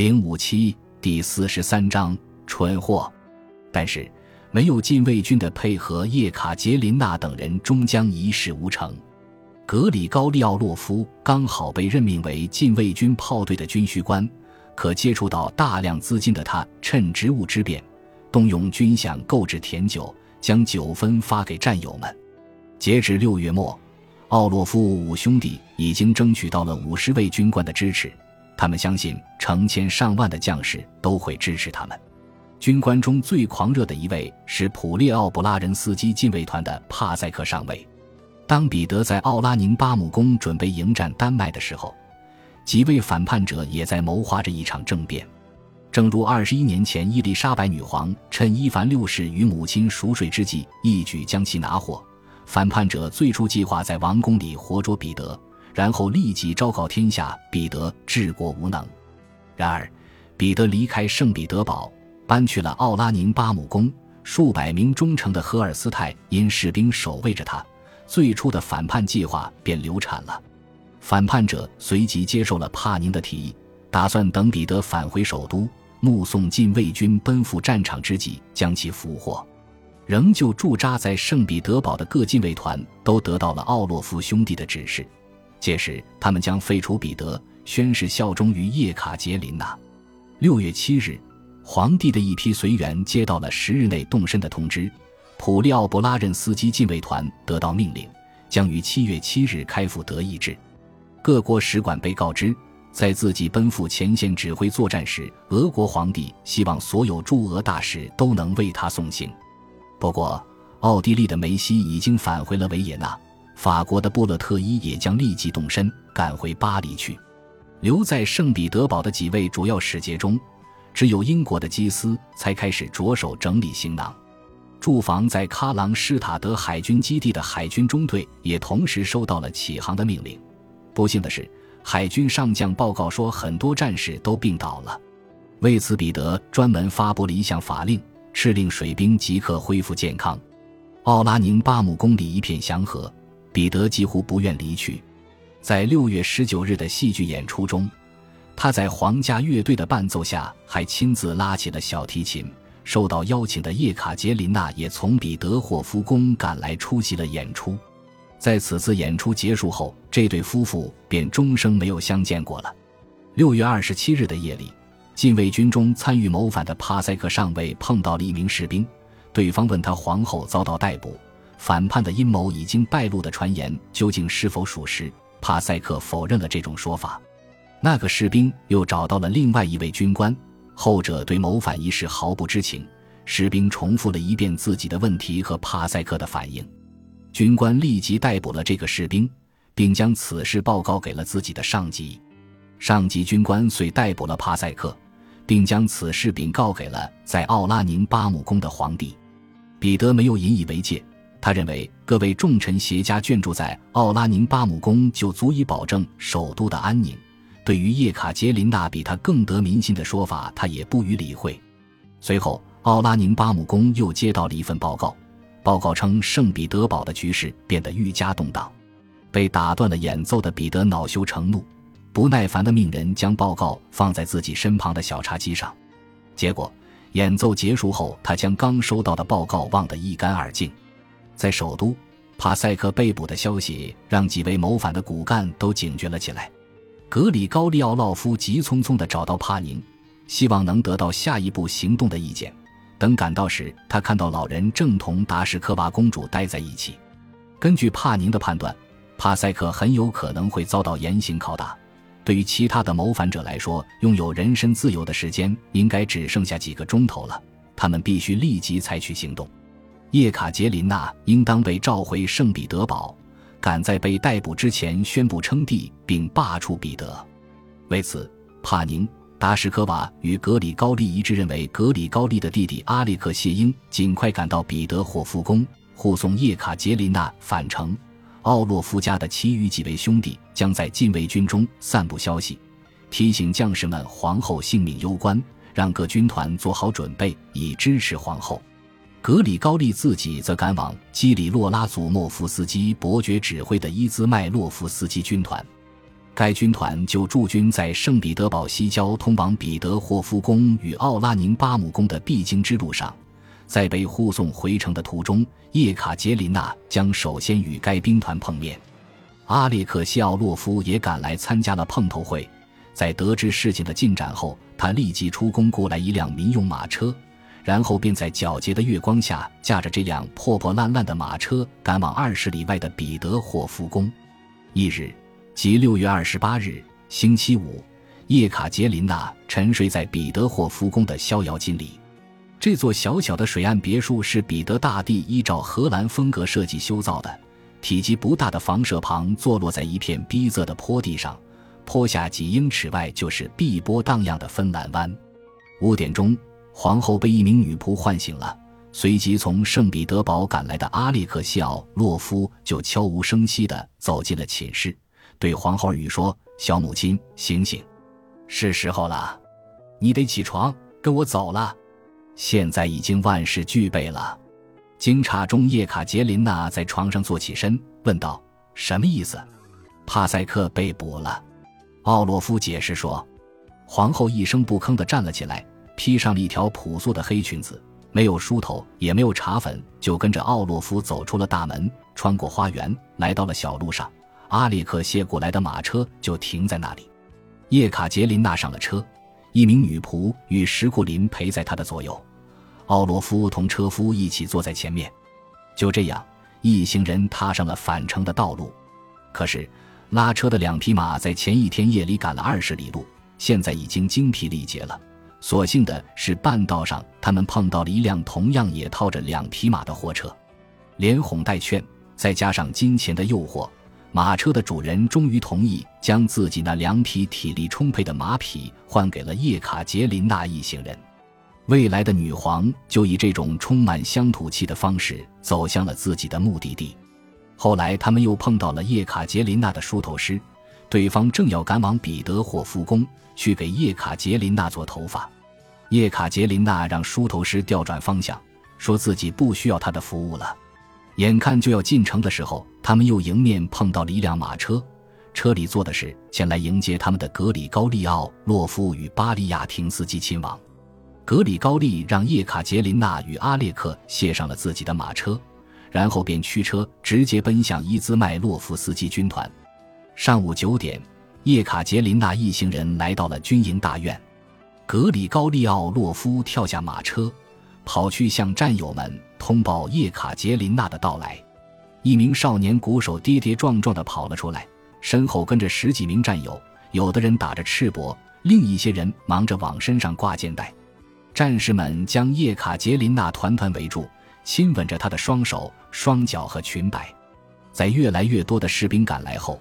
零五七第四十三章蠢货。但是，没有禁卫军的配合，叶卡捷琳娜等人终将一事无成。格里高利奥洛夫刚好被任命为禁卫军炮队的军需官，可接触到大量资金的他，趁职务之便，动用军饷购置甜酒，将酒分发给战友们。截至六月末，奥洛夫五兄弟已经争取到了五十位军官的支持，他们相信成千上万的将士都会支持他们。军官中最狂热的一位是普列奥布拉人斯基禁卫团的帕塞克上尉。当彼得在奥拉宁巴姆宫准备迎战丹麦的时候，几位反叛者也在谋划着一场政变。正如二十一年前伊丽莎白女皇趁伊凡六世与母亲熟睡之际一举将其拿获，反叛者最初计划在王宫里活捉彼得，然后立即昭告天下彼得治国无能。然而，彼得离开圣彼得堡，搬去了奥拉宁巴姆宫，数百名忠诚的荷尔斯泰因士兵守卫着他。最初的反叛计划便流产了，反叛者随即接受了帕宁的提议，打算等彼得返回首都，目送禁卫军奔赴战场之际将其俘获。仍旧驻扎在圣彼得堡的各禁卫团都得到了奥洛夫兄弟的指示，届时他们将废除彼得，宣誓效忠于叶卡捷琳娜。六月七日，皇帝的一批随员接到了十日内动身的通知。普利奥布拉任斯基禁卫团得到命令，将于七月七日开赴德意志。各国使馆被告知，在自己奔赴前线指挥作战时，俄国皇帝希望所有驻俄大使都能为他送行。不过，奥地利的梅西已经返回了维也纳，法国的波勒特伊也将立即动身赶回巴黎去。留在圣彼得堡的几位主要使节中，只有英国的基斯才开始着手整理行囊。驻防在喀朗施塔德海军基地的海军中队也同时收到了起航的命令。不幸的是，海军上将报告说，很多战士都病倒了。为此，彼得专门发布了一项法令，敕令水兵即刻恢复健康。奥拉宁巴姆宫里一片祥和，彼得几乎不愿离去。在六月十九日的戏剧演出中，他在皇家乐队的伴奏下，还亲自拉起了小提琴。受到邀请的叶卡捷琳娜也从彼得霍夫宫赶来出席了演出。在此次演出结束后，这对夫妇便终生没有相见过了。六月二十七日的夜里，禁卫军中参与谋反的帕塞克上尉碰到了一名士兵，对方问他皇后遭到逮捕，反叛的阴谋已经败露的传言究竟是否属实？帕塞克否认了这种说法。那个士兵又找到了另外一位军官。后者对谋反一事毫不知情，士兵重复了一遍自己的问题和帕塞克的反应。军官立即逮捕了这个士兵，并将此事报告给了自己的上级。上级军官遂逮捕了帕塞克，并将此事禀告给了在奥拉宁巴姆宫的皇帝。彼得没有引以为戒，他认为各位重臣携家眷住在奥拉宁巴姆宫就足以保证首都的安宁。对于叶卡捷琳娜比他更得民心的说法，他也不予理会。随后，奥拉宁巴姆宫又接到了一份报告，报告称圣彼得堡的局势变得愈加动荡。被打断了演奏的彼得恼羞成怒，不耐烦地命人将报告放在自己身旁的小茶几上。结果，演奏结束后，他将刚收到的报告忘得一干二净。在首都，帕塞克被捕的消息让几位谋反的骨干都警觉了起来。格里高利奥洛夫急匆匆地找到帕宁，希望能得到下一步行动的意见。等赶到时，他看到老人正同达什科娃公主待在一起。根据帕宁的判断，帕塞克很有可能会遭到严刑拷打。对于其他的谋反者来说，拥有人身自由的时间应该只剩下几个钟头了。他们必须立即采取行动。叶卡捷琳娜应当被召回圣彼得堡。赶在被逮捕之前宣布称帝并罢黜彼得，为此，帕宁、达什科娃与格里高利一致认为，格里高利的弟弟阿列克谢应尽快赶到彼得霍夫宫护送叶卡捷琳娜返程。奥洛夫家的其余几位兄弟将在禁卫军中散布消息，提醒将士们皇后性命攸关，让各军团做好准备以支持皇后。格里高利自己则赶往基里洛拉祖莫夫斯基伯爵指挥的伊兹麦洛夫斯基军团。该军团就驻军在圣彼得堡西郊通往彼得霍夫宫与奥拉宁巴姆宫的必经之路上，在被护送回城的途中，叶卡捷琳娜将首先与该兵团碰面。阿列克谢奥洛夫也赶来参加了碰头会。在得知事情的进展后，他立即出宫雇来一辆民用马车，然后便在皎洁的月光下，驾着这辆破破烂烂的马车赶往二十里外的彼得霍夫宫。翌日。即六月二十八日，星期五，叶卡捷琳娜沉睡在彼得霍夫宫的逍遥津里。这座小小的水岸别墅是彼得大帝依照荷兰风格设计修造的，体积不大的房舍旁坐落在一片逼仄的坡地上，坡下几英尺外就是碧波荡漾的芬兰湾。五点钟，皇后被一名女仆唤醒了，随即从圣彼得堡赶来的阿列克谢奥洛夫就悄无声息地走进了寝室。对皇后语说：“小母亲，醒醒，是时候了，你得起床，跟我走了。现在已经万事俱备了。”惊诧中，叶卡捷琳娜在床上坐起身，问道：“什么意思？”帕塞克被捕了。奥洛夫解释说。皇后一声不吭地站了起来，披上了一条朴素的黑裙子，没有梳头，也没有茶粉，就跟着奥洛夫走出了大门，穿过花园，来到了小路上。阿列克谢过来的马车就停在那里，叶卡捷琳娜上了车，一名女仆与石库林陪在她的左右，奥洛夫同车夫一起坐在前面。就这样，一行人踏上了返程的道路。可是，拉车的两匹马在前一天夜里赶了二十里路，现在已经精疲力竭了。所幸的是，半道上他们碰到了一辆同样也套着两匹马的货车，连哄带劝，再加上金钱的诱惑。马车的主人终于同意将自己那两匹体力充沛的马匹换给了叶卡捷琳娜一行人。未来的女皇就以这种充满乡土气的方式走向了自己的目的地。后来，他们又碰到了叶卡捷琳娜的梳头师，对方正要赶往彼得霍夫宫去给叶卡捷琳娜做头发。叶卡捷琳娜让梳头师调转方向，说自己不需要他的服务了。眼看就要进城的时候，他们又迎面碰到了一辆马车，车里坐的是前来迎接他们的格里高利奥洛夫与巴利亚廷斯基亲王。格里高利让叶卡捷琳娜与阿列克卸上了自己的马车，然后便驱车直接奔向伊兹麦洛夫斯基军团。上午九点，叶卡捷琳娜一行人来到了军营大院，格里高利奥洛夫跳下马车。跑去向战友们通报叶卡捷琳娜的到来。一名少年鼓手跌跌撞撞地跑了出来，身后跟着十几名战友，有的人打着赤膊，另一些人忙着往身上挂肩带。战士们将叶卡捷琳娜团团围住，亲吻着她的双手、双脚和裙摆。在越来越多的士兵赶来后，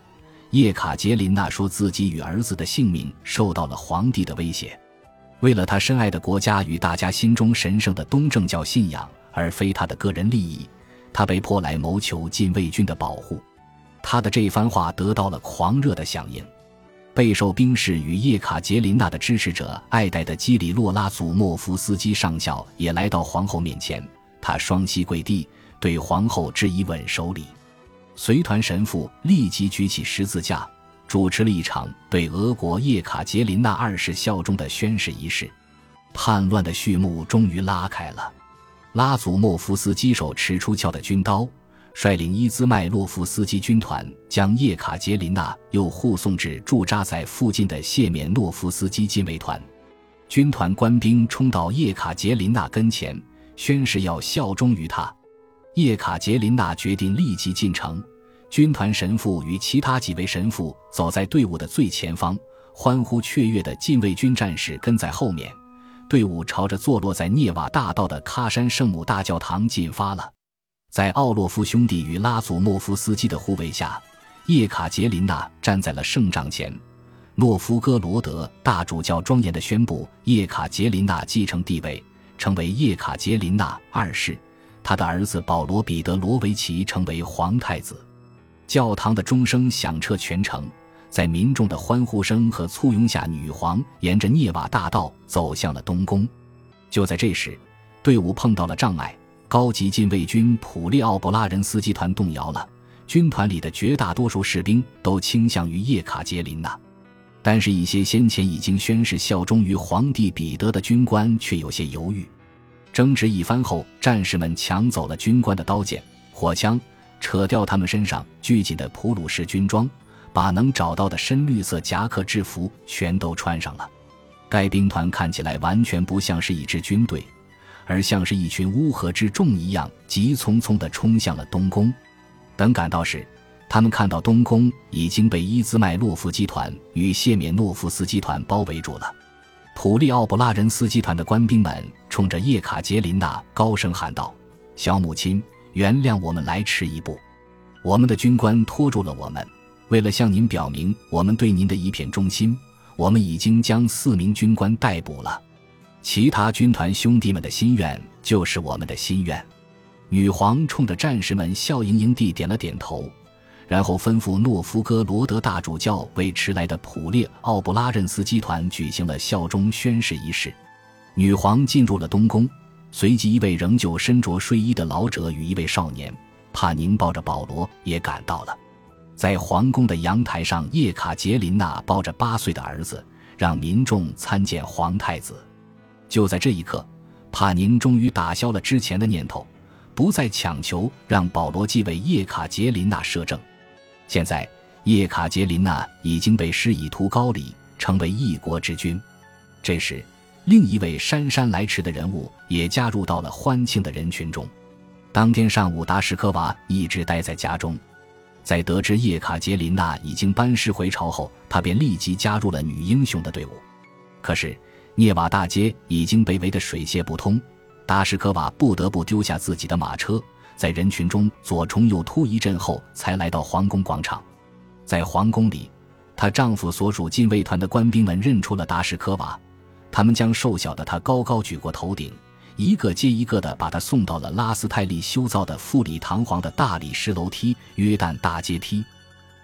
叶卡捷琳娜说自己与儿子的性命受到了皇帝的威胁。为了他深爱的国家与大家心中神圣的东正教信仰，而非他的个人利益，他被迫来谋求禁卫军的保护。他的这番话得到了狂热的响应。备受兵士与叶卡捷琳娜的支持者爱戴的基里洛拉祖莫夫斯基上校也来到皇后面前，他双膝跪地，对皇后致以吻手礼。随团神父立即举起十字架。主持了一场对俄国叶卡捷琳娜二世效忠的宣誓仪式，叛乱的序幕终于拉开了。拉祖莫夫斯基手持出鞘的军刀，率领伊兹麦洛夫斯基军团将叶卡捷琳娜又护送至驻扎在附近的谢缅诺夫斯基禁卫团。军团官兵冲到叶卡捷琳娜跟前，宣誓要效忠于他。叶卡捷琳娜决定立即进城。军团神父与其他几位神父走在队伍的最前方，欢呼雀跃的禁卫军战士跟在后面。队伍朝着坐落在涅瓦大道的喀山圣母大教堂进发了。在奥洛夫兄弟与拉祖莫夫斯基的护卫下，叶卡捷琳娜站在了圣帐前。诺夫哥罗德大主教庄严地宣布，叶卡捷琳娜继承帝位，成为叶卡捷琳娜二世。他的儿子保罗彼得罗维奇成为皇太子。教堂的钟声响彻全城，在民众的欢呼声和簇拥下，女皇沿着涅瓦大道走向了东宫。就在这时，队伍碰到了障碍，高级禁卫军普利奥布拉人斯基团动摇了，军团里的绝大多数士兵都倾向于叶卡捷琳娜，但是，一些先前已经宣誓效忠于皇帝彼得的军官却有些犹豫。争执一番后，战士们抢走了军官的刀剑、火枪，扯掉他们身上拘谨的普鲁士军装，把能找到的深绿色夹克制服全都穿上了。该兵团看起来完全不像是一支军队，而像是一群乌合之众一样，急匆匆地冲向了东宫。等赶到时，他们看到东宫已经被伊兹麦洛夫集团与谢缅诺夫斯集团包围住了。普利奥布拉人斯集团的官兵们冲着叶卡捷琳娜高声喊道：“小母亲，原谅我们来迟一步。我们的军官拖住了我们。为了向您表明我们对您的一片忠心，我们已经将四名军官逮捕了。其他军团兄弟们的心愿就是我们的心愿。”女皇冲着战士们笑盈盈地点了点头。然后吩咐诺夫哥罗德大主教为迟来的普列奥布拉任斯基团举行了效忠宣誓仪式。女皇进入了东宫，随即一位仍旧身着睡衣的老者与一位少年帕宁抱着保罗也赶到了。在皇宫的阳台上，叶卡捷琳娜抱着八岁的儿子，让民众参见皇太子。就在这一刻，帕宁终于打消了之前的念头，不再强求让保罗继位叶卡捷琳娜摄政。现在，叶卡捷琳娜已经被施以图高礼，成为一国之君。这时，另一位姗姗来迟的人物也加入到了欢庆的人群中。当天上午，达什科娃一直待在家中。在得知叶卡捷琳娜已经班师回朝后，他便立即加入了女英雄的队伍。可是，涅瓦大街已经被围得水泄不通，达什科娃不得不丢下自己的马车。在人群中左冲右突一阵后，才来到皇宫广场。在皇宫里，她丈夫所属禁卫团的官兵们认出了达什科娃，他们将瘦小的她高高举过头顶，一个接一个地把她送到了拉斯泰利修造的富丽堂皇的大理石楼梯——约旦大阶梯。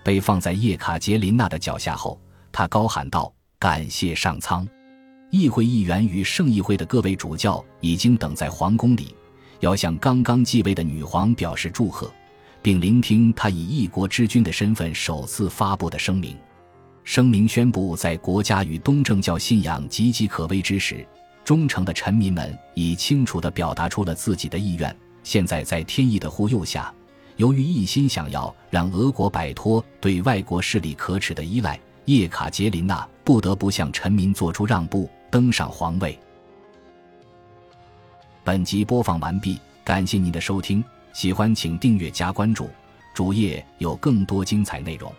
被放在叶卡捷琳娜的脚下后，她高喊道：“感谢上苍！”议会议员与圣议会的各位主教已经等在皇宫里。要向刚刚继位的女皇表示祝贺，并聆听她以一国之君的身份首次发布的声明。声明宣布，在国家与东正教信仰岌岌可危之时，忠诚的臣民们已清楚地表达出了自己的意愿。现在，在天意的护佑下，由于一心想要让俄国摆脱对外国势力可耻的依赖，叶卡捷琳娜不得不向臣民做出让步，登上皇位。本集播放完毕，感谢您的收听，喜欢请订阅加关注，主页有更多精彩内容。